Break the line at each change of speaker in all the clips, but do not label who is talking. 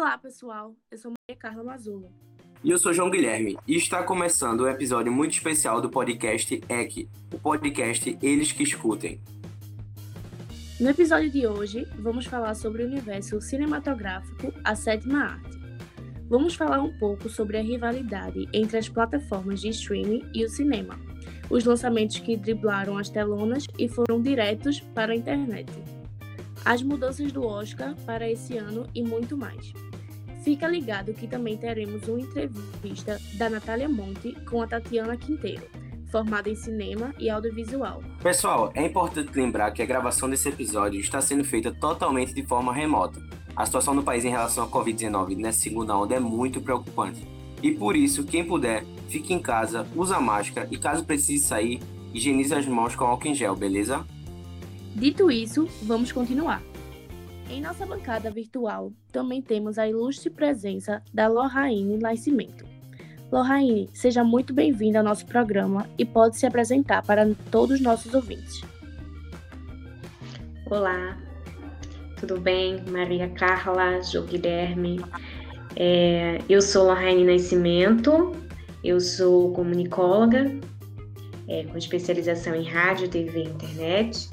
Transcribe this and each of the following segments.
Olá, pessoal. Eu sou Maria Carla Mazulo.
E eu sou João Guilherme. E está começando um episódio muito especial do podcast EC, o podcast Eles que Escutem.
No episódio de hoje, vamos falar sobre o universo cinematográfico, a sétima arte. Vamos falar um pouco sobre a rivalidade entre as plataformas de streaming e o cinema, os lançamentos que driblaram as telonas e foram diretos para a internet as mudanças do Oscar para esse ano e muito mais. Fica ligado que também teremos uma entrevista da Natália Monte com a Tatiana Quinteiro, formada em cinema e audiovisual.
Pessoal, é importante lembrar que a gravação desse episódio está sendo feita totalmente de forma remota. A situação no país em relação à Covid-19 nessa segunda onda é muito preocupante. E por isso, quem puder, fique em casa, usa máscara e caso precise sair, higienize as mãos com álcool em gel, beleza?
Dito isso, vamos continuar. Em nossa bancada virtual, também temos a ilustre presença da Lorraine Nascimento. Lorraine, seja muito bem-vinda ao nosso programa e pode se apresentar para todos os nossos ouvintes.
Olá, tudo bem? Maria Carla, Jô Guilherme. É, eu sou Lorraine Nascimento, eu sou comunicóloga, é, com especialização em rádio, TV e internet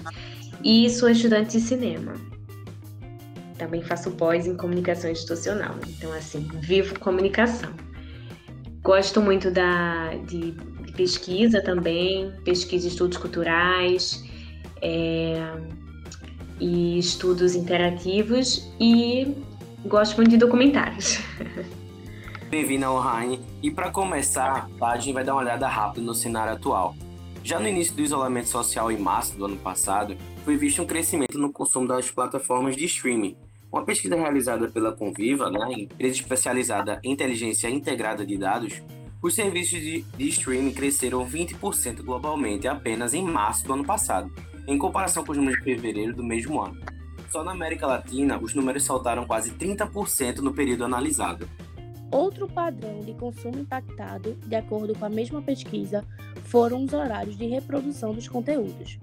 e sou estudante de cinema. Também faço pós em comunicação institucional, então assim, vivo comunicação. Gosto muito da, de, de pesquisa também, pesquisa estudos culturais é, e estudos interativos e gosto muito de documentários.
Bem-vindo ao Raine. E para começar, a gente vai dar uma olhada rápida no cenário atual. Já no início do isolamento social em março do ano passado, foi visto um crescimento no consumo das plataformas de streaming. Uma pesquisa realizada pela Conviva, né, empresa especializada em inteligência integrada de dados, os serviços de, de streaming cresceram 20% globalmente apenas em março do ano passado, em comparação com os números de fevereiro do mesmo ano. Só na América Latina, os números saltaram quase 30% no período analisado.
Outro padrão de consumo impactado, de acordo com a mesma pesquisa, foram os horários de reprodução dos conteúdos.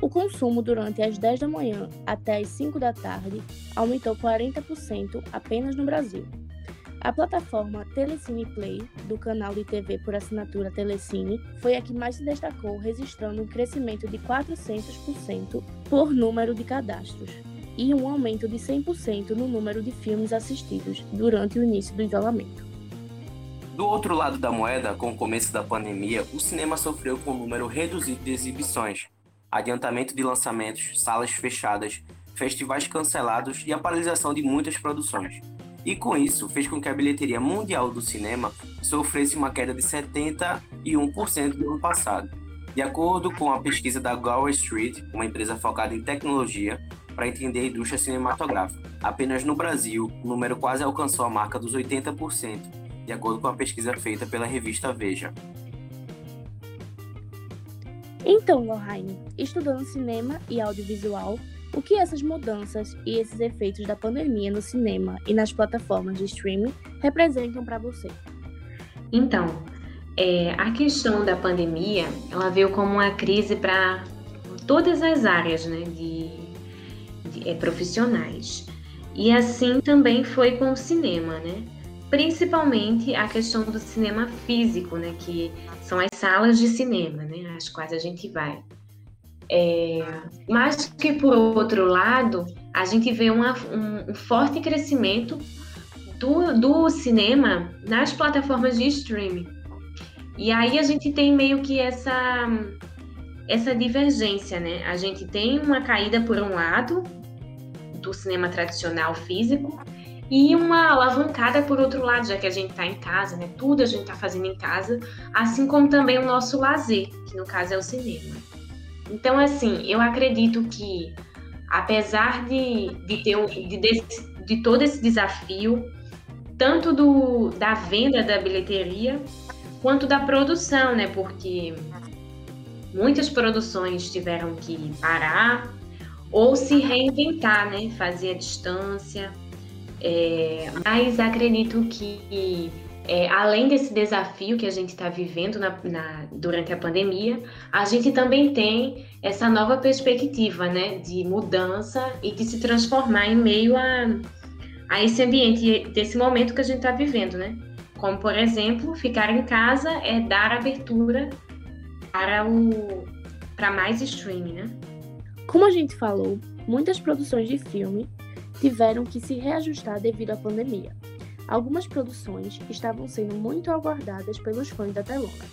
O consumo durante as 10 da manhã até as 5 da tarde aumentou 40% apenas no Brasil. A plataforma Telecine Play, do canal de TV por assinatura Telecine, foi a que mais se destacou, registrando um crescimento de 400% por número de cadastros e um aumento de 100% no número de filmes assistidos durante o início do isolamento.
Do outro lado da moeda, com o começo da pandemia, o cinema sofreu com um número reduzido de exibições, adiantamento de lançamentos, salas fechadas, festivais cancelados e a paralisação de muitas produções. E com isso, fez com que a bilheteria mundial do cinema sofresse uma queda de 71% no ano passado. De acordo com a pesquisa da Gower Street, uma empresa focada em tecnologia para entender a indústria cinematográfica, apenas no Brasil, o número quase alcançou a marca dos 80%, de acordo com a pesquisa feita pela revista Veja.
Então, Lohane, estudando cinema e audiovisual, o que essas mudanças e esses efeitos da pandemia no cinema e nas plataformas de streaming representam para você?
Então, é, a questão da pandemia, ela veio como uma crise para todas as áreas né, de, de é, profissionais. E assim também foi com o cinema, né? Principalmente a questão do cinema físico, né? Que são as salas de cinema, né, às quais a gente vai. É, mas que, por outro lado, a gente vê uma, um, um, forte crescimento do, do cinema nas plataformas de streaming. E aí a gente tem meio que essa, essa divergência, né? A gente tem uma caída, por um lado, do cinema tradicional físico, e uma alavancada por outro lado, já que a gente está em casa, né? Tudo a gente está fazendo em casa, assim como também o nosso lazer, que no caso é o cinema. Então, assim, eu acredito que, apesar de, de ter de, desse, de todo esse desafio, tanto do, da venda da bilheteria, quanto da produção, né? Porque muitas produções tiveram que parar ou se reinventar, né? Fazer a distância é, mas acredito que, é, além desse desafio que a gente está vivendo na, na, durante a pandemia, a gente também tem essa nova perspectiva né, de mudança e de se transformar em meio a, a esse ambiente, desse momento que a gente está vivendo, né? Como, por exemplo, ficar em casa é dar abertura para o para mais streaming, né?
Como a gente falou, muitas produções de filme tiveram que se reajustar devido à pandemia. Algumas produções estavam sendo muito aguardadas pelos fãs da telona,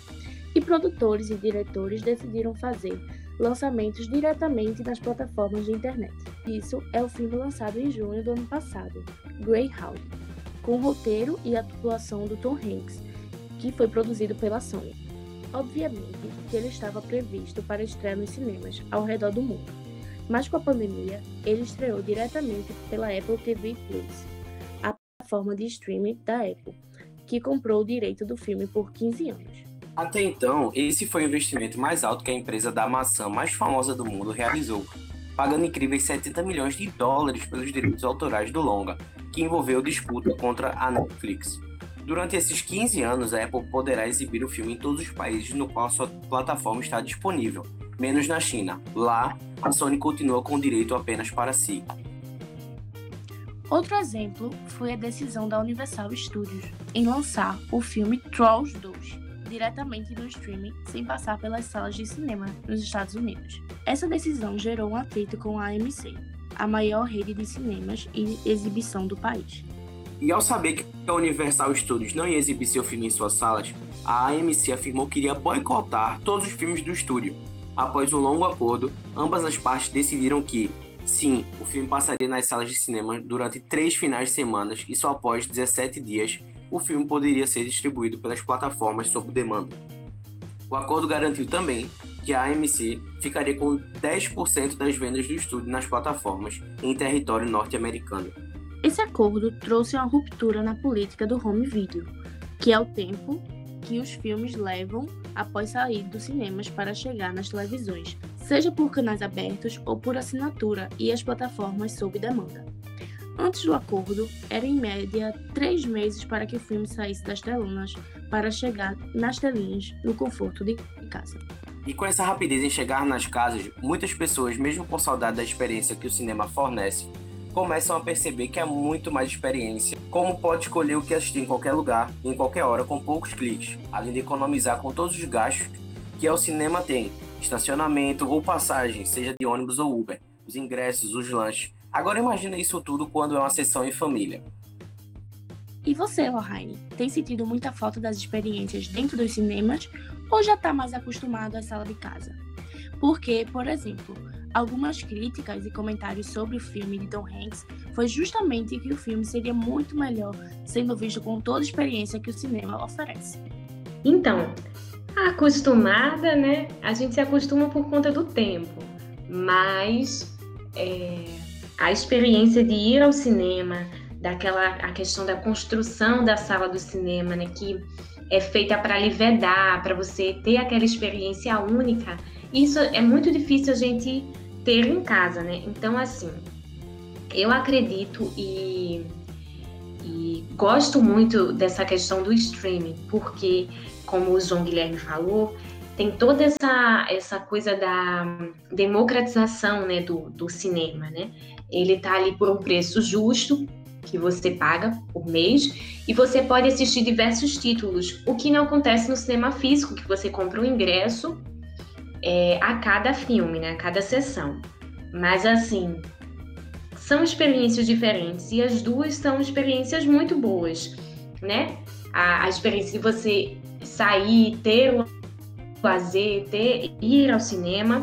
e produtores e diretores decidiram fazer lançamentos diretamente nas plataformas de internet. Isso é o filme lançado em junho do ano passado, Greyhound, com roteiro e atuação do Tom Hanks, que foi produzido pela Sony. Obviamente que ele estava previsto para estrear nos cinemas ao redor do mundo, mas com a pandemia, ele estreou diretamente pela Apple TV Plus, a plataforma de streaming da Apple, que comprou o direito do filme por 15 anos.
Até então, esse foi o investimento mais alto que a empresa da maçã mais famosa do mundo realizou, pagando incríveis 70 milhões de dólares pelos direitos autorais do longa, que envolveu disputa contra a Netflix. Durante esses 15 anos, a Apple poderá exibir o filme em todos os países no qual sua plataforma está disponível, menos na China. Lá, a Sony continua com o direito apenas para si.
Outro exemplo foi a decisão da Universal Studios em lançar o filme Trolls 2, diretamente no streaming sem passar pelas salas de cinema nos Estados Unidos. Essa decisão gerou um atrito com a AMC, a maior rede de cinemas e exibição do país.
E ao saber que a Universal Studios não ia exibir seu filme em suas salas, a AMC afirmou que iria boicotar todos os filmes do estúdio. Após um longo acordo, ambas as partes decidiram que, sim, o filme passaria nas salas de cinema durante três finais de semana e só após 17 dias o filme poderia ser distribuído pelas plataformas sob demanda. O acordo garantiu também que a AMC ficaria com 10% das vendas do estúdio nas plataformas em território norte-americano.
Esse acordo trouxe uma ruptura na política do home video, que é o tempo que os filmes levam após sair dos cinemas para chegar nas televisões, seja por canais abertos ou por assinatura e as plataformas sob demanda. Antes do acordo, era em média três meses para que o filme saísse das telonas para chegar nas telinhas no conforto de casa.
E com essa rapidez em chegar nas casas, muitas pessoas, mesmo com saudade da experiência que o cinema fornece, começam a perceber que há muito mais experiência, como pode escolher o que assistir em qualquer lugar, em qualquer hora, com poucos cliques, além de economizar com todos os gastos que o cinema tem, estacionamento ou passagem, seja de ônibus ou Uber, os ingressos, os lanches, Agora imagina isso tudo quando é uma sessão em família.
E você, Lohane, tem sentido muita falta das experiências dentro dos cinemas ou já está mais acostumado à sala de casa? Porque, por exemplo, algumas críticas e comentários sobre o filme de Tom Hanks foi justamente que o filme seria muito melhor sendo visto com toda a experiência que o cinema oferece.
Então, acostumada, né? A gente se acostuma por conta do tempo, mas é, a experiência de ir ao cinema, daquela a questão da construção da sala do cinema, né, que é feita para lhe vedar, para você ter aquela experiência única. Isso é muito difícil a gente ter em casa, né? Então, assim, eu acredito e, e gosto muito dessa questão do streaming, porque, como o João Guilherme falou, tem toda essa, essa coisa da democratização né, do, do cinema, né? Ele está ali por um preço justo que você paga por mês e você pode assistir diversos títulos, o que não acontece no cinema físico, que você compra um ingresso é, a cada filme, né, a cada sessão. Mas assim, são experiências diferentes e as duas são experiências muito boas, né? A, a experiência de você sair, ter o lazer, ter, ir ao cinema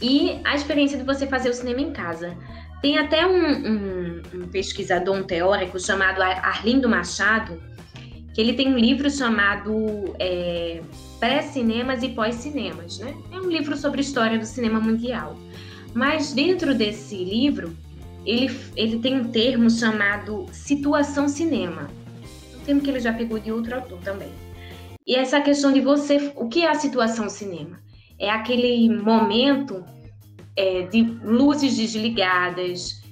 e a experiência de você fazer o cinema em casa. Tem até um, um, um pesquisador, um teórico chamado Arlindo Machado, que ele tem um livro chamado é, Pré-Cinemas e Pós-Cinemas, né? É um livro sobre história do cinema mundial. Mas dentro desse livro, ele, ele tem um termo chamado situação cinema. Um termo que ele já pegou de outro autor também. E essa questão de você, o que é a situação cinema? É aquele momento é, de luzes desligadas,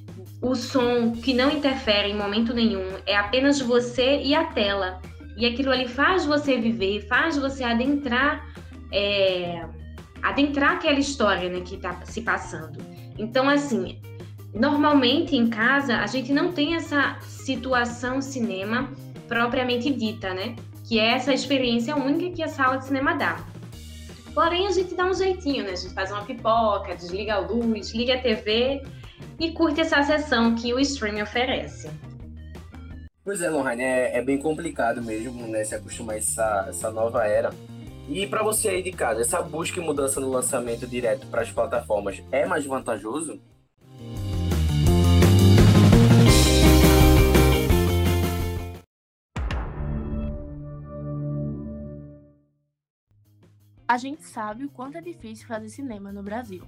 o som que não interfere em momento nenhum, é apenas você e a tela. E aquilo ali faz você viver, faz você adentrar, é, adentrar aquela história né, que está se passando. Então, assim, normalmente em casa a gente não tem essa situação cinema propriamente dita, né? Que é essa experiência única que a sala de cinema dá. Porém, a gente dá um jeitinho, né? A gente faz uma pipoca, desliga a luz, liga a TV e curte essa sessão que o streaming oferece.
Pois é, Lohane, é, é, bem complicado mesmo, né, se acostumar a essa, essa nova era. E para você aí de casa, essa busca e mudança no lançamento direto para as plataformas é mais vantajoso?
A gente sabe o quanto é difícil fazer cinema no Brasil.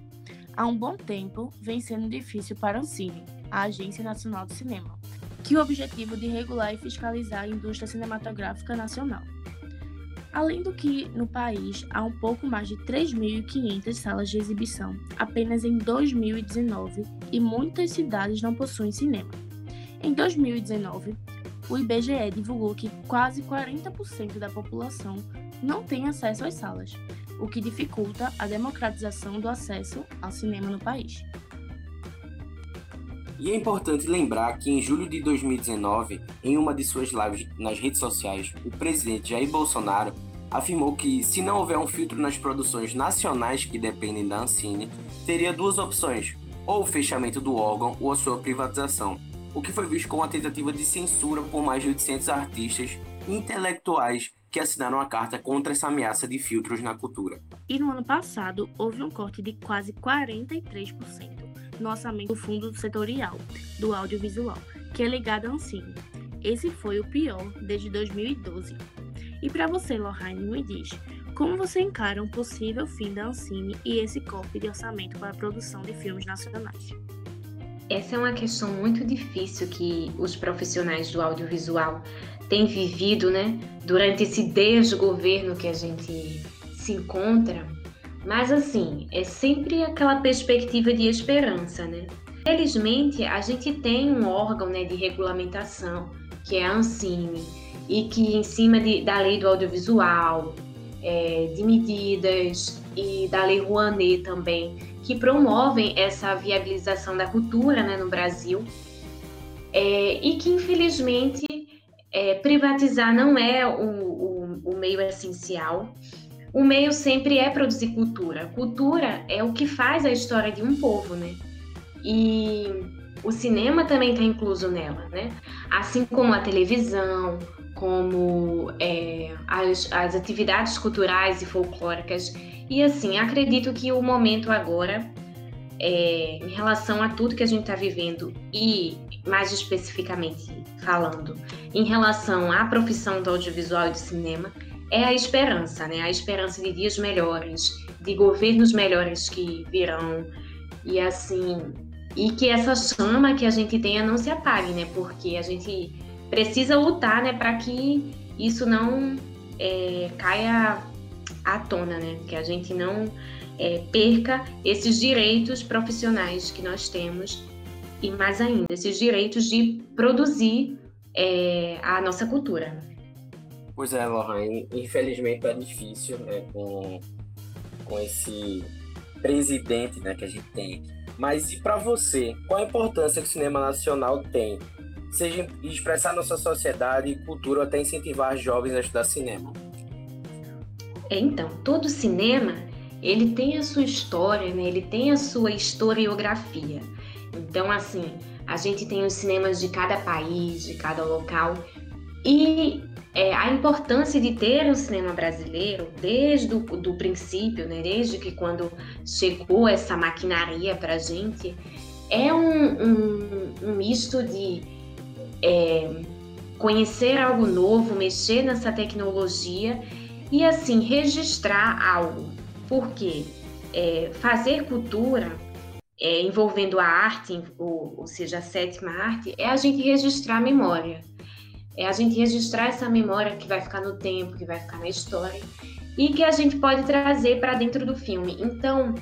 Há um bom tempo vem sendo difícil para a Ancine, a Agência Nacional de Cinema, que o objetivo de regular e fiscalizar a indústria cinematográfica nacional. Além do que, no país há um pouco mais de 3.500 salas de exibição apenas em 2019 e muitas cidades não possuem cinema. Em 2019, o IBGE divulgou que quase 40% da população não tem acesso às salas, o que dificulta a democratização do acesso ao cinema no país.
E é importante lembrar que em julho de 2019, em uma de suas lives nas redes sociais, o presidente Jair Bolsonaro afirmou que, se não houver um filtro nas produções nacionais que dependem da Ancine, teria duas opções: ou o fechamento do órgão ou a sua privatização, o que foi visto como uma tentativa de censura por mais de 800 artistas intelectuais que assinaram a carta contra essa ameaça de filtros na cultura.
E no ano passado, houve um corte de quase 43% no orçamento do Fundo Setorial do Audiovisual, que é ligado à Ancine. Esse foi o pior desde 2012. E para você, Lohane, me diz, como você encara um possível fim da Ancine e esse corte de orçamento para a produção de filmes nacionais?
Essa é uma questão muito difícil que os profissionais do audiovisual têm vivido, né, durante esse desgoverno que a gente se encontra mas assim, é sempre aquela perspectiva de esperança, né? Felizmente, a gente tem um órgão né, de regulamentação, que é a Ancine, e que em cima de, da lei do audiovisual, é, de medidas e da lei Rouanet também, que promovem essa viabilização da cultura né, no Brasil, é, e que infelizmente é, privatizar não é o, o, o meio essencial, o meio sempre é produzir cultura. Cultura é o que faz a história de um povo, né? E o cinema também está incluso nela, né? Assim como a televisão, como é, as, as atividades culturais e folclóricas. E assim, acredito que o momento agora, é, em relação a tudo que a gente está vivendo e mais especificamente falando, em relação à profissão do audiovisual e do cinema, é a esperança, né? A esperança de dias melhores, de governos melhores que virão e assim, e que essa chama que a gente tenha não se apague, né? Porque a gente precisa lutar, né, para que isso não é, caia à tona, né? Que a gente não é, perca esses direitos profissionais que nós temos e mais ainda esses direitos de produzir é, a nossa cultura.
Pois é, Lohane, infelizmente é difícil, né, com, com esse presidente, né, que a gente tem. Mas e para você, qual a importância que o cinema nacional tem? Seja expressar nossa sociedade e cultura ou até incentivar jovens a estudar cinema?
É, então, todo cinema, ele tem a sua história, né? Ele tem a sua historiografia. Então, assim, a gente tem os cinemas de cada país, de cada local, e é, a importância de ter um cinema brasileiro desde o do princípio, né, desde que quando chegou essa maquinaria para a gente, é um, um, um misto de é, conhecer algo novo, mexer nessa tecnologia e assim registrar algo. Porque é, fazer cultura é, envolvendo a arte, ou, ou seja, a sétima arte, é a gente registrar a memória é a gente registrar essa memória que vai ficar no tempo, que vai ficar na história e que a gente pode trazer para dentro do filme. Então,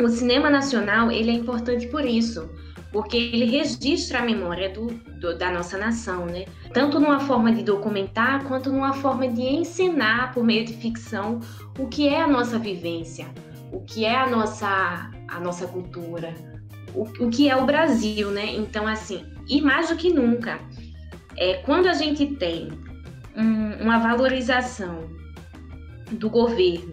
o cinema nacional ele é importante por isso, porque ele registra a memória do, do, da nossa nação, né? Tanto numa forma de documentar quanto numa forma de ensinar por meio de ficção o que é a nossa vivência, o que é a nossa a nossa cultura, o, o que é o Brasil, né? Então, assim, e mais do que nunca, é, quando a gente tem um, uma valorização do governo,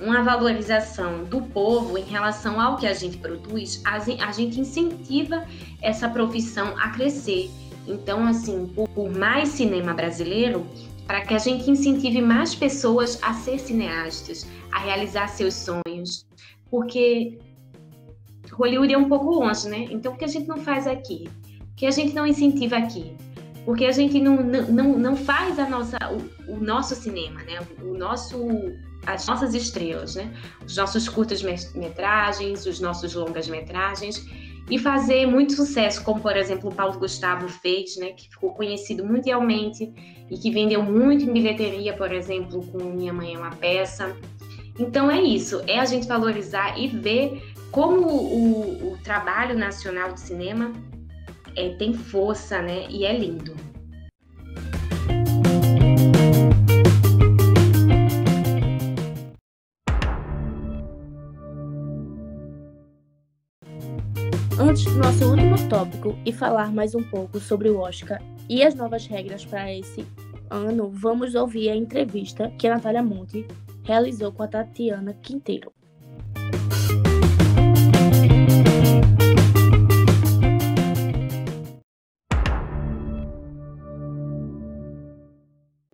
uma valorização do povo em relação ao que a gente produz, a, a gente incentiva essa profissão a crescer. Então, assim, por, por mais cinema brasileiro, para que a gente incentive mais pessoas a ser cineastas, a realizar seus sonhos, porque Hollywood é um pouco longe, né? Então, o que a gente não faz aqui? O que a gente não incentiva aqui? Porque a gente não, não, não faz a nossa, o, o nosso cinema, né? O nosso, as nossas estrelas, né? Os nossos curtas-metragens, os nossos longas-metragens e fazer muito sucesso, como por exemplo o Paulo Gustavo fez, né, que ficou conhecido mundialmente e que vendeu muito em bilheteria, por exemplo, com Minha Mãe é uma Peça. Então é isso, é a gente valorizar e ver como o, o trabalho nacional de cinema é, tem força, né, e é lindo.
Antes do nosso último tópico e falar mais um pouco sobre o Oscar e as novas regras para esse ano, vamos ouvir a entrevista que a Natália Monte realizou com a Tatiana Quinteiro.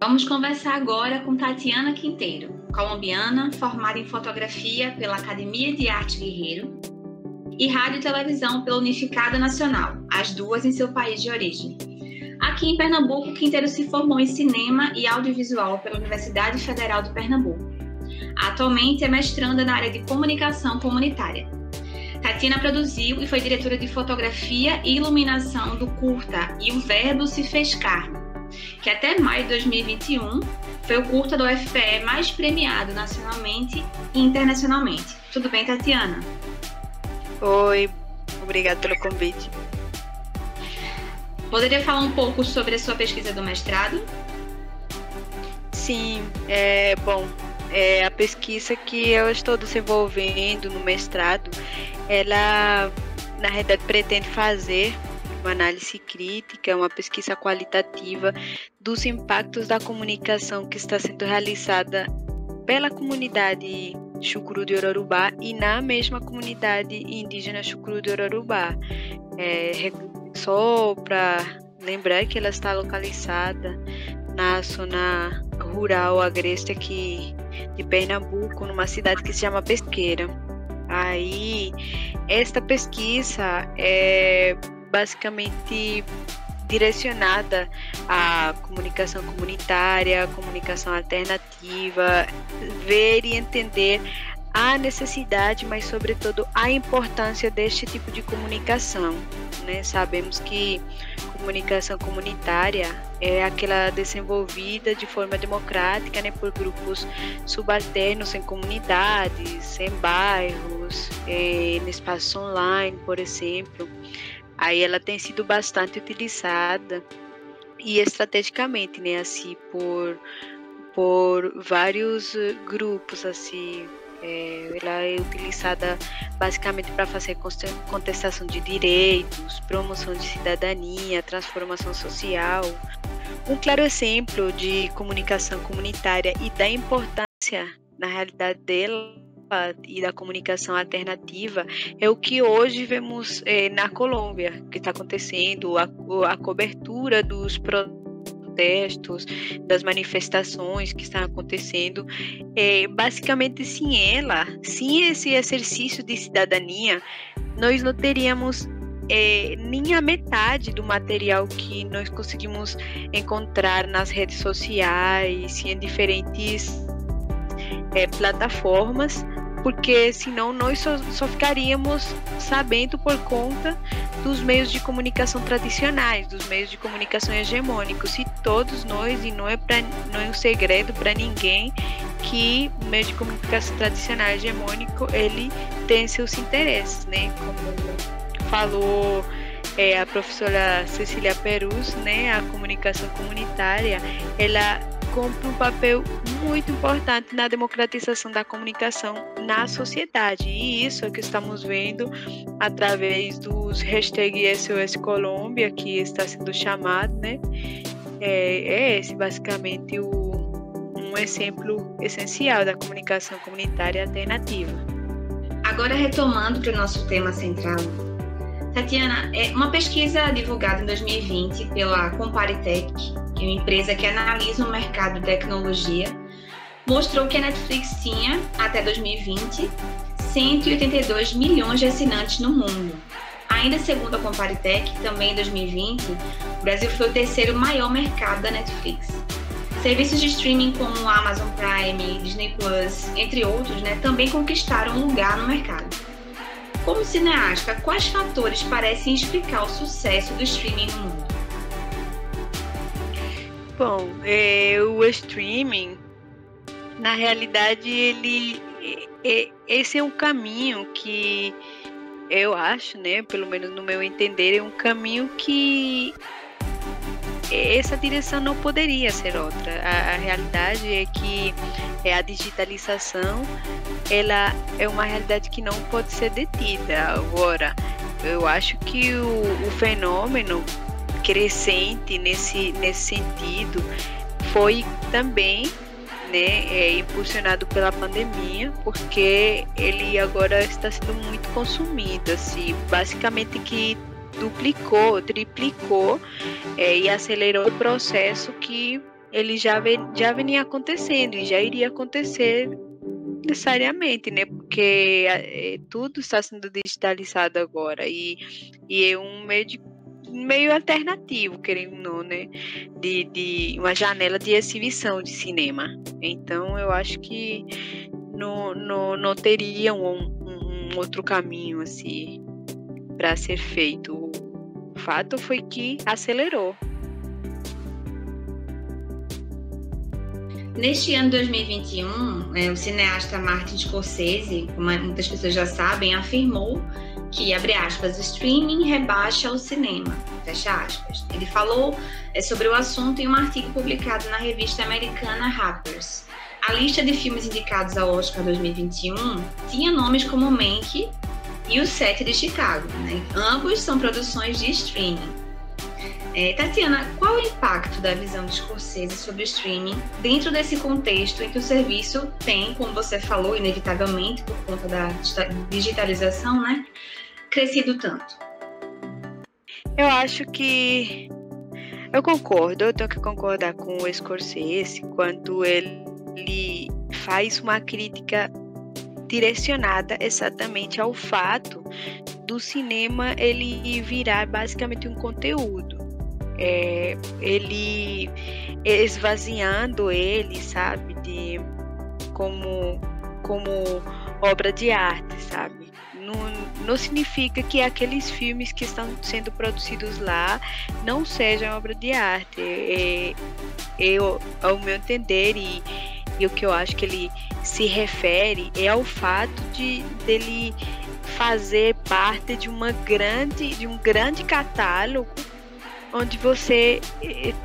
Vamos conversar agora com Tatiana Quinteiro, colombiana, formada em fotografia pela Academia de Arte Guerreiro e rádio e televisão pela Unificada Nacional, as duas em seu país de origem. Aqui em Pernambuco, Quinteiro se formou em cinema e audiovisual pela Universidade Federal de Pernambuco. Atualmente é mestranda na área de comunicação comunitária. Tatiana produziu e foi diretora de fotografia e iluminação do curta E o Verbo se fez carne, que até maio de 2021 foi o curta do UFPE mais premiado nacionalmente e internacionalmente. Tudo bem, Tatiana?
Oi, obrigada pelo convite.
Poderia falar um pouco sobre a sua pesquisa do mestrado?
Sim, é bom. É, a pesquisa que eu estou desenvolvendo no mestrado, ela na realidade pretende fazer uma análise crítica, uma pesquisa qualitativa dos impactos da comunicação que está sendo realizada pela comunidade Chucuru de Ororubá e na mesma comunidade indígena Chucuru de Ororubá. É, só para lembrar que ela está localizada na zona rural agreste aqui de Pernambuco, numa cidade que se chama Pesqueira. Aí, esta pesquisa é basicamente direcionada à comunicação comunitária, comunicação alternativa, ver e entender a necessidade, mas sobretudo a importância deste tipo de comunicação. Né? Sabemos que comunicação comunitária é aquela desenvolvida de forma democrática né, por grupos subalternos em comunidades, em bairros, em espaço online, por exemplo. Aí ela tem sido bastante utilizada e estrategicamente, né, assim, por, por vários grupos, assim, é, ela é utilizada basicamente para fazer contestação de direitos, promoção de cidadania, transformação social. Um claro exemplo de comunicação comunitária e da importância, na realidade, dela e da comunicação alternativa é o que hoje vemos é, na Colômbia, que está acontecendo, a, a cobertura dos protestos, das manifestações que estão acontecendo. É, basicamente, sem ela, sem esse exercício de cidadania, nós não teríamos é, nem a metade do material que nós conseguimos encontrar nas redes sociais e em diferentes é, plataformas porque senão nós só, só ficaríamos sabendo por conta dos meios de comunicação tradicionais, dos meios de comunicação hegemônicos. E todos nós, e não é, pra, não é um segredo para ninguém, que o meio de comunicação tradicional hegemônico ele tem seus interesses, né? Como falou é, a professora Cecília Perus, né? A comunicação comunitária, ela cumpre um papel muito importante na democratização da comunicação na sociedade. E isso é que estamos vendo através dos hashtag SOS Colômbia, que está sendo chamado, né? É, é esse basicamente o, um exemplo essencial da comunicação comunitária alternativa.
Agora retomando para o nosso tema central, Tatiana, é uma pesquisa divulgada em 2020 pela Comparitech, que é uma empresa que analisa o mercado de tecnologia, mostrou que a Netflix tinha, até 2020, 182 milhões de assinantes no mundo. Ainda segundo a Comparitech, também em 2020, o Brasil foi o terceiro maior mercado da Netflix. Serviços de streaming como Amazon Prime, Disney Plus, entre outros, né, também conquistaram um lugar no mercado. Como cineasta, quais fatores parecem explicar o sucesso do streaming no mundo?
Bom, é, o streaming na realidade ele é, esse é um caminho que eu acho, né, pelo menos no meu entender, é um caminho que essa direção não poderia ser outra. A, a, realidade é que é a digitalização ela é uma realidade que não pode ser detida. Agora, eu acho que o, o fenômeno crescente nesse, nesse sentido foi também né, é, impulsionado pela pandemia, porque ele agora está sendo muito consumido, assim, basicamente que duplicou, triplicou é, e acelerou o processo que ele já, vem, já vinha acontecendo e já iria acontecer necessariamente, né? Porque é, tudo está sendo digitalizado agora e, e é um meio de meio alternativo, querendo ou não, né? De, de uma janela de exibição de cinema. Então eu acho que não, não, não teria um, um, outro caminho assim para ser feito. O fato foi que acelerou.
Neste ano 2021, é, o cineasta Martin Scorsese, como muitas pessoas já sabem, afirmou que, abre aspas, streaming rebaixa o cinema, fecha aspas. Ele falou é, sobre o assunto em um artigo publicado na revista americana Harper's. A lista de filmes indicados ao Oscar 2021 tinha nomes como Mank e O Sete de Chicago. Né? Ambos são produções de streaming. É, Tatiana, qual o impacto da visão de Scorsese sobre o streaming dentro desse contexto em que o serviço tem, como você falou, inevitavelmente, por conta da digitalização, né, crescido tanto?
Eu acho que eu concordo, eu tenho que concordar com o Scorsese quando ele faz uma crítica direcionada exatamente ao fato do cinema ele virar basicamente um conteúdo. É, ele esvaziando ele, sabe, de como como obra de arte, sabe? Não, não significa que aqueles filmes que estão sendo produzidos lá não sejam obra de arte. É, eu, ao meu entender e, e o que eu acho que ele se refere é ao fato de dele fazer parte de uma grande de um grande catálogo onde você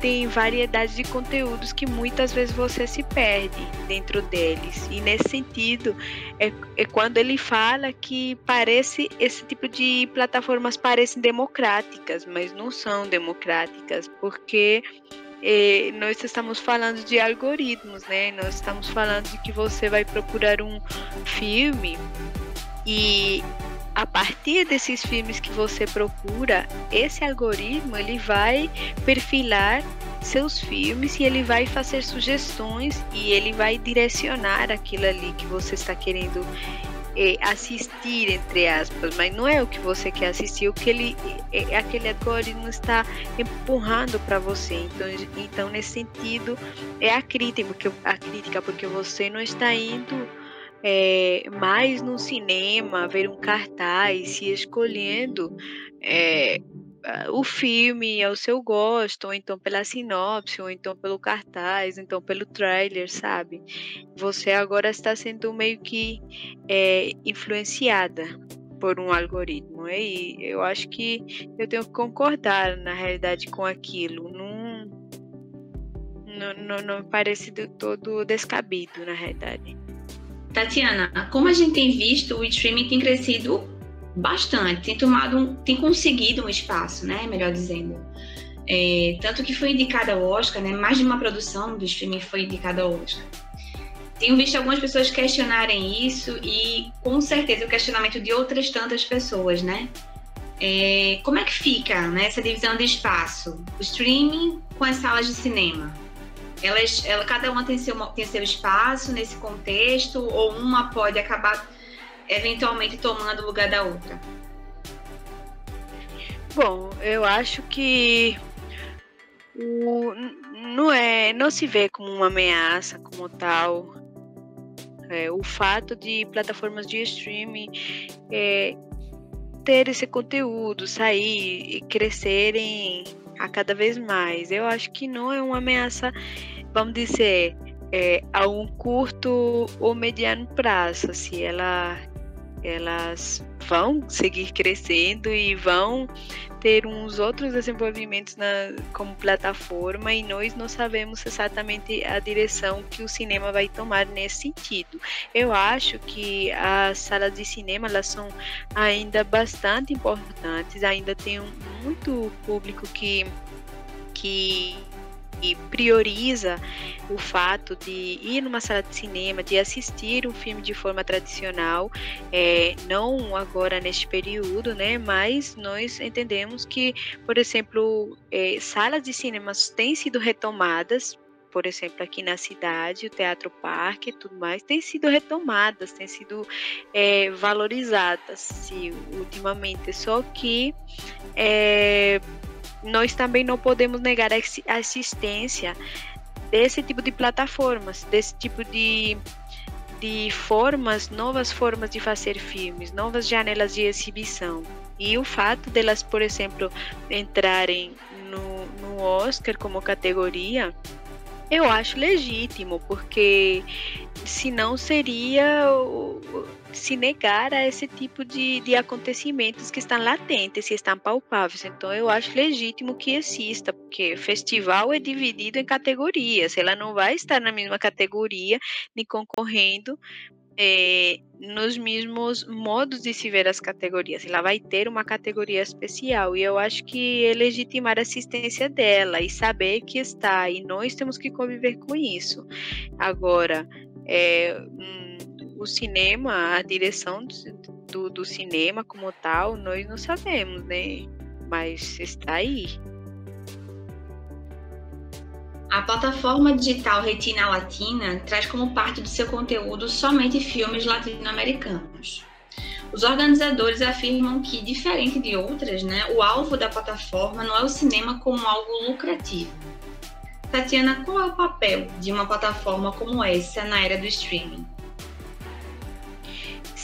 tem variedade de conteúdos que muitas vezes você se perde dentro deles. E nesse sentido, é, é quando ele fala que parece esse tipo de plataformas parecem democráticas, mas não são democráticas, porque eh, nós estamos falando de algoritmos, né? Nós estamos falando de que você vai procurar um filme e a partir desses filmes que você procura, esse algoritmo ele vai perfilar seus filmes e ele vai fazer sugestões e ele vai direcionar aquilo ali que você está querendo é, assistir entre aspas, mas não é o que você quer assistir, o que ele é, aquele algoritmo está empurrando para você. Então, então nesse sentido é a crítica, porque a crítica porque você não está indo é, mais no cinema, ver um cartaz e escolhendo é, o filme ao seu gosto, ou então pela sinopse, ou então pelo cartaz, ou então pelo trailer, sabe? Você agora está sendo meio que é, influenciada por um algoritmo. E eu acho que eu tenho que concordar, na realidade, com aquilo. Não, não, não, não parece do todo descabido, na realidade.
Tatiana, como a gente tem visto, o streaming tem crescido bastante, tem tomado um, tem conseguido um espaço, né? Melhor dizendo. É, tanto que foi indicada ao Oscar, né? Mais de uma produção do streaming foi indicada ao Oscar. Tenho visto algumas pessoas questionarem isso e com certeza o questionamento de outras tantas pessoas, né? É, como é que fica né, essa divisão de espaço? O streaming com as salas de cinema? Elas, ela, cada uma tem seu, tem seu espaço nesse contexto ou uma pode acabar eventualmente tomando o lugar da outra?
Bom, eu acho que o, não é, não se vê como uma ameaça como tal. É, o fato de plataformas de streaming é, ter esse conteúdo, sair e crescerem a cada vez mais. Eu acho que não é uma ameaça, vamos dizer, é, a um curto ou mediano prazo. Se ela, elas vão seguir crescendo e vão ter uns outros desenvolvimentos na, como plataforma e nós não sabemos exatamente a direção que o cinema vai tomar nesse sentido. Eu acho que as salas de cinema elas são ainda bastante importantes, ainda tem um, muito público que que e prioriza o fato de ir numa sala de cinema, de assistir um filme de forma tradicional, é, não agora neste período, né? Mas nós entendemos que, por exemplo, é, salas de cinemas têm sido retomadas por exemplo, aqui na cidade, o Teatro Parque e tudo mais, têm sido retomadas, têm sido é, valorizadas, sim, ultimamente. Só que é, nós também não podemos negar a existência desse tipo de plataformas, desse tipo de, de formas, novas formas de fazer filmes, novas janelas de exibição. E o fato delas, por exemplo, entrarem no, no Oscar como categoria, eu acho legítimo, porque senão seria se negar a esse tipo de, de acontecimentos que estão latentes e estão palpáveis. Então, eu acho legítimo que exista, porque festival é dividido em categorias. Ela não vai estar na mesma categoria, nem concorrendo é, nos mesmos modos de se ver as categorias. Ela vai ter uma categoria especial e eu acho que é legitimar a assistência dela e saber que está e nós temos que conviver com isso. Agora, é, o cinema, a direção do, do cinema como tal, nós não sabemos, né? Mas está aí.
A plataforma digital Retina Latina traz como parte do seu conteúdo somente filmes latino-americanos. Os organizadores afirmam que, diferente de outras, né, o alvo da plataforma não é o cinema como algo lucrativo. Tatiana, qual é o papel de uma plataforma como essa na era do streaming?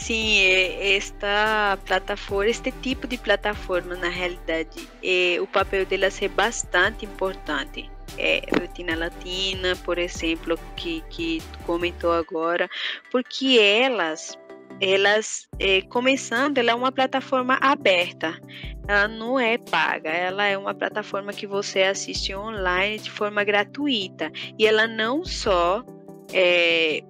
Sim, é, esta plataforma, este tipo de plataforma, na realidade, é, o papel delas é bastante importante. É, Retina Latina, por exemplo, que, que comentou agora, porque elas elas é, começando, ela é uma plataforma aberta, ela não é paga, ela é uma plataforma que você assiste online de forma gratuita e ela não só é,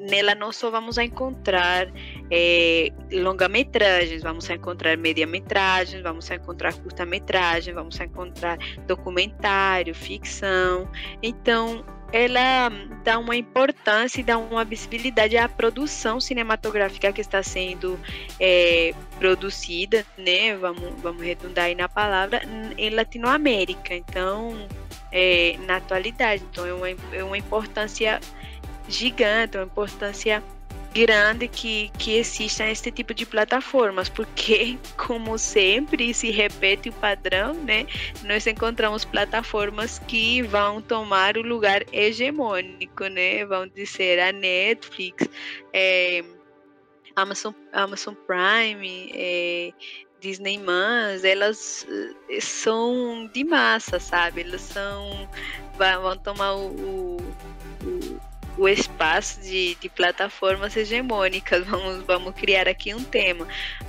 nela não só vamos encontrar é, longa-metragens, vamos encontrar média-metragens, vamos encontrar curta-metragem, vamos encontrar documentário, ficção. Então, ela dá uma importância e dá uma visibilidade à produção cinematográfica que está sendo é, produzida, né? Vamos, vamos redundar aí na palavra, em Latinoamérica. Então, é, na atualidade. Então, é uma, é uma importância gigante, uma importância grande que, que exista esse tipo de plataformas, porque, como sempre se repete o padrão, né, nós encontramos plataformas que vão tomar o lugar hegemônico, né, vão dizer a Netflix, é, Amazon, Amazon Prime, é, Disney Mans, elas eh, são de massa, sabe? Elas são vão tomar o, o o espaço de, de plataformas hegemônicas. Vamos, vamos criar aqui um tema,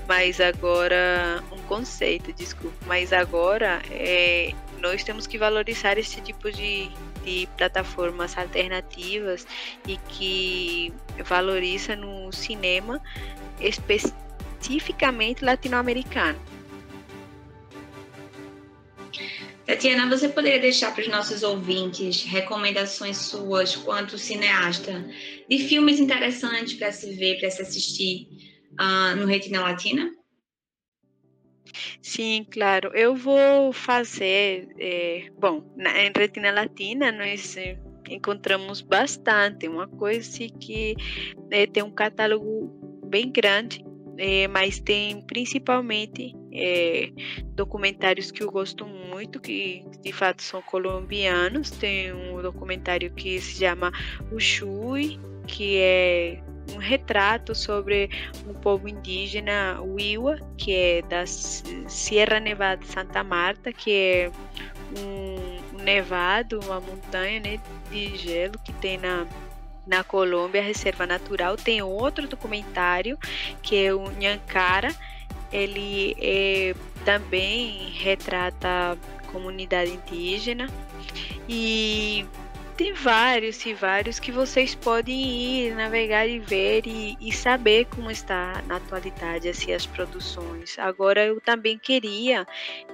mas agora um conceito, desculpa. Mas agora é, nós temos que valorizar esse tipo de, de plataformas alternativas e que valoriza no cinema especificamente latino-americano.
Tatiana, você poderia deixar para os nossos ouvintes recomendações suas, quanto cineasta, de filmes interessantes para se ver, para se assistir uh, no Retina Latina?
Sim, claro. Eu vou fazer. É, bom, na, em Retina Latina, nós encontramos bastante, uma coisa que é, tem um catálogo bem grande é, mas tem principalmente é, documentários que eu gosto muito, que de fato são colombianos. Tem um documentário que se chama O Chui, que é um retrato sobre um povo indígena Wiwa, que é da Sierra Nevada de Santa Marta, que é um, nevado, uma montanha né, de gelo que tem na na Colômbia, reserva natural. Tem outro documentário que é o Nhankara. Ele é, também retrata comunidade indígena e tem vários e vários que vocês podem ir navegar e ver e, e, saber como está na atualidade assim, as produções. Agora eu também queria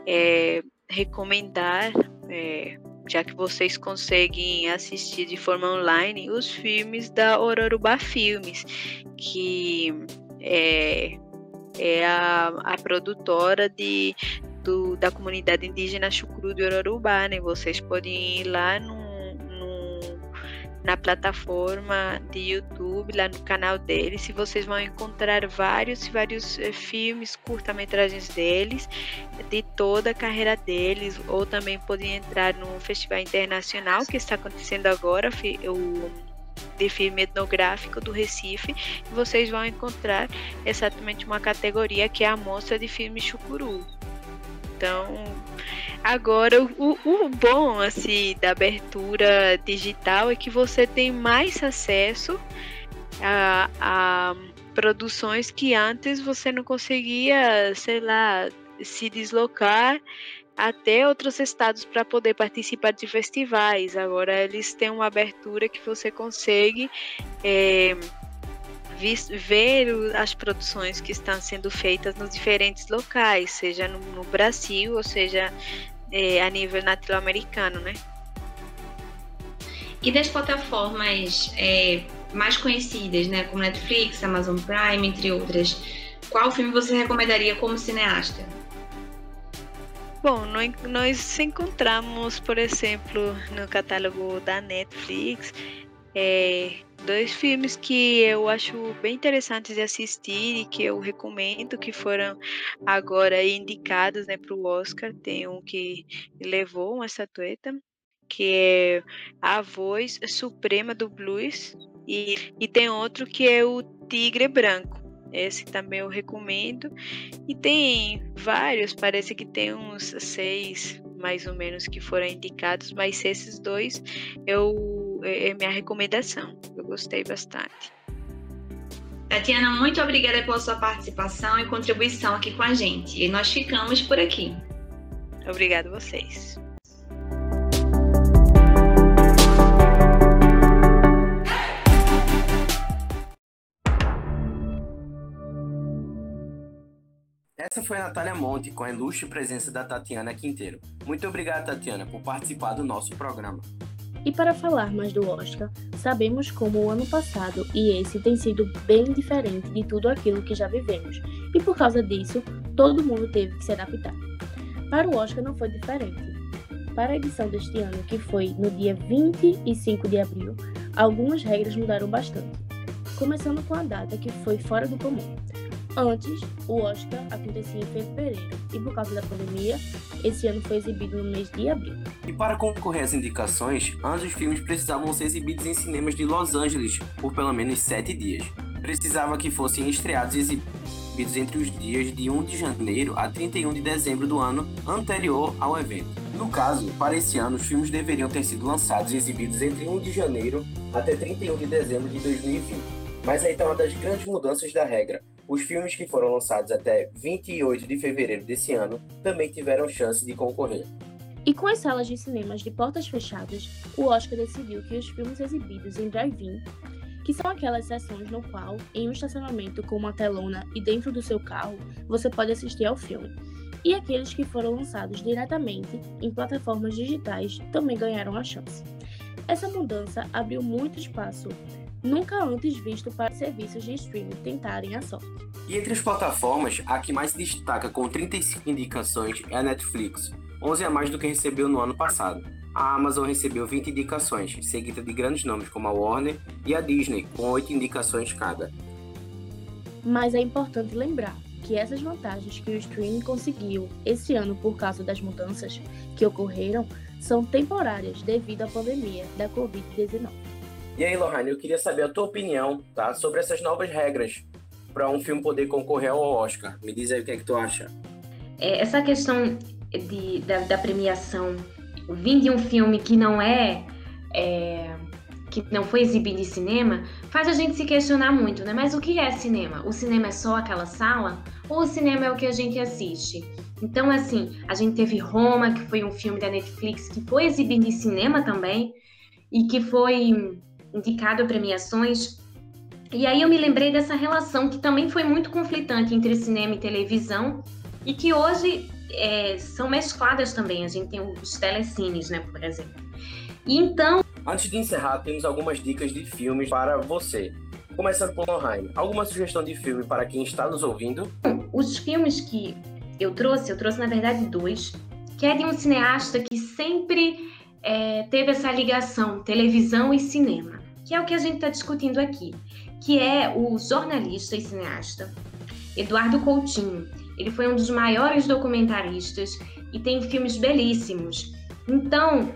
é, recomendar é, já que vocês conseguem assistir de forma online os filmes da Ororuba Filmes, que é, é a, a produtora de, do, da comunidade indígena Chucru de Ororubá, né? Vocês podem ir lá no na plataforma de YouTube, lá no canal deles, e vocês vão encontrar vários vários eh, filmes, curta-metragens deles, de toda a carreira deles, ou também podem entrar no Festival Internacional que está acontecendo agora, o de filme etnográfico do Recife, vocês vão encontrar exatamente uma categoria que é a Mostra de Filme Chucuru. Então, agora o, o bom assim da abertura digital é que você tem mais acesso a, a produções que antes você não conseguia, sei lá, se deslocar até outros estados para poder participar de festivais. Agora eles têm uma abertura que você consegue é, ver as produções que estão sendo feitas nos diferentes locais, seja no, no Brasil ou seja é, a nível latino-americano, né?
E das plataformas é, mais conhecidas, né, como Netflix, Amazon Prime, entre outras, qual filme você recomendaria como cineasta?
Bom, nós encontramos, por exemplo, no catálogo da Netflix, é, dois filmes que eu acho bem interessantes de assistir e que eu recomendo que foram agora indicados né, para o Oscar. Tem um que levou uma estatueta, que é A Voz Suprema do Blues, e, e tem outro que é o Tigre Branco. Esse também eu recomendo. E tem vários, parece que tem uns seis mais ou menos que foram indicados, mas esses dois eu é, é minha recomendação. Eu gostei bastante.
Tatiana, muito obrigada pela sua participação e contribuição aqui com a gente. E nós ficamos por aqui.
Obrigada a vocês.
Essa foi a Natália Monte com a ilustre presença da Tatiana Quinteiro. Muito obrigado, Tatiana, por participar do nosso programa.
E para falar mais do Oscar, sabemos como o ano passado e esse tem sido bem diferente de tudo aquilo que já vivemos, e por causa disso, todo mundo teve que se adaptar. Para o Oscar não foi diferente. Para a edição deste ano, que foi no dia 25 de abril, algumas regras mudaram bastante, começando com a data que foi fora do comum. Antes, o Oscar acontecia em fevereiro e, por causa da pandemia, esse ano foi exibido no mês de abril.
E para concorrer às indicações, antes os filmes precisavam ser exibidos em cinemas de Los Angeles por pelo menos sete dias. Precisava que fossem estreados e exibidos entre os dias de 1 de janeiro a 31 de dezembro do ano anterior ao evento. No caso, para esse ano, os filmes deveriam ter sido lançados e exibidos entre 1 de janeiro até 31 de dezembro de 2020. Mas aí está uma das grandes mudanças da regra, os filmes que foram lançados até 28 de fevereiro desse ano também tiveram chance de concorrer.
E com as salas de cinemas de portas fechadas, o Oscar decidiu que os filmes exibidos em drive-in, que são aquelas sessões no qual, em um estacionamento com uma telona e dentro do seu carro, você pode assistir ao filme, e aqueles que foram lançados diretamente em plataformas digitais também ganharam a chance. Essa mudança abriu muito espaço, nunca antes visto para serviços de streaming tentarem a sorte.
E entre as plataformas, a que mais se destaca com 35 indicações é a Netflix, 11 a mais do que recebeu no ano passado. A Amazon recebeu 20 indicações, seguida de grandes nomes como a Warner e a Disney, com 8 indicações cada.
Mas é importante lembrar que essas vantagens que o streaming conseguiu esse ano por causa das mudanças que ocorreram são temporárias devido à pandemia da Covid-19.
E aí, Lohane, eu queria saber a tua opinião tá, sobre essas novas regras para um filme poder concorrer ao Oscar. Me diz aí o que é que tu acha.
É, essa questão de, da, da, premiação vir de um filme que não é, é, que não foi exibido em cinema faz a gente se questionar muito, né? Mas o que é cinema? O cinema é só aquela sala ou o cinema é o que a gente assiste? Então, assim, a gente teve Roma, que foi um filme da Netflix que foi exibido em cinema também e que foi indicado a premiações. E aí eu me lembrei dessa relação que também foi muito conflitante entre cinema e televisão e que hoje é, são mescladas também. A gente tem os telecines, né, por exemplo. E então.
Antes de encerrar, temos algumas dicas de filmes para você. Começando por Lohane, alguma sugestão de filme para quem está nos ouvindo?
Os filmes que eu trouxe, eu trouxe na verdade dois, que é de um cineasta que sempre é, teve essa ligação televisão e cinema, que é o que a gente está discutindo aqui, que é o jornalista e cineasta Eduardo Coutinho. Ele foi um dos maiores documentaristas e tem filmes belíssimos. Então,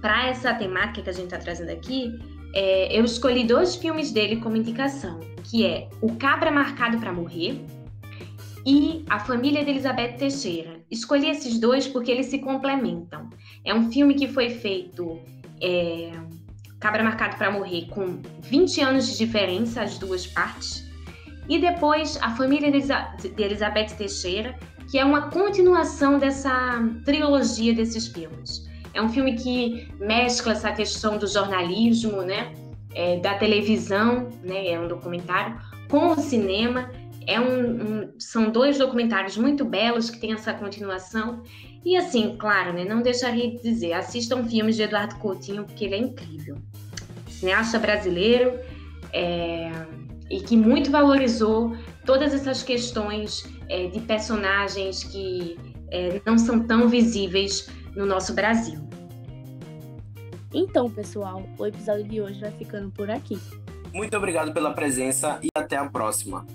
para essa temática que a gente está trazendo aqui, é, eu escolhi dois filmes dele como indicação, que é O Cabra Marcado para Morrer e A Família de Elizabeth Teixeira. Escolhi esses dois porque eles se complementam. É um filme que foi feito é, Cabra Marcado para Morrer com 20 anos de diferença, as duas partes. E depois A Família de Elizabeth Teixeira, que é uma continuação dessa trilogia desses filmes. É um filme que mescla essa questão do jornalismo, né, é, da televisão, né, é um documentário, com o cinema. É um, um, são dois documentários muito belos que têm essa continuação e assim, claro, né, não deixaria de dizer, assistam filmes de Eduardo Coutinho, porque ele é incrível. Cineasta brasileiro é, e que muito valorizou todas essas questões é, de personagens que é, não são tão visíveis no nosso Brasil.
Então, pessoal, o episódio de hoje vai ficando por aqui.
Muito obrigado pela presença e até a próxima.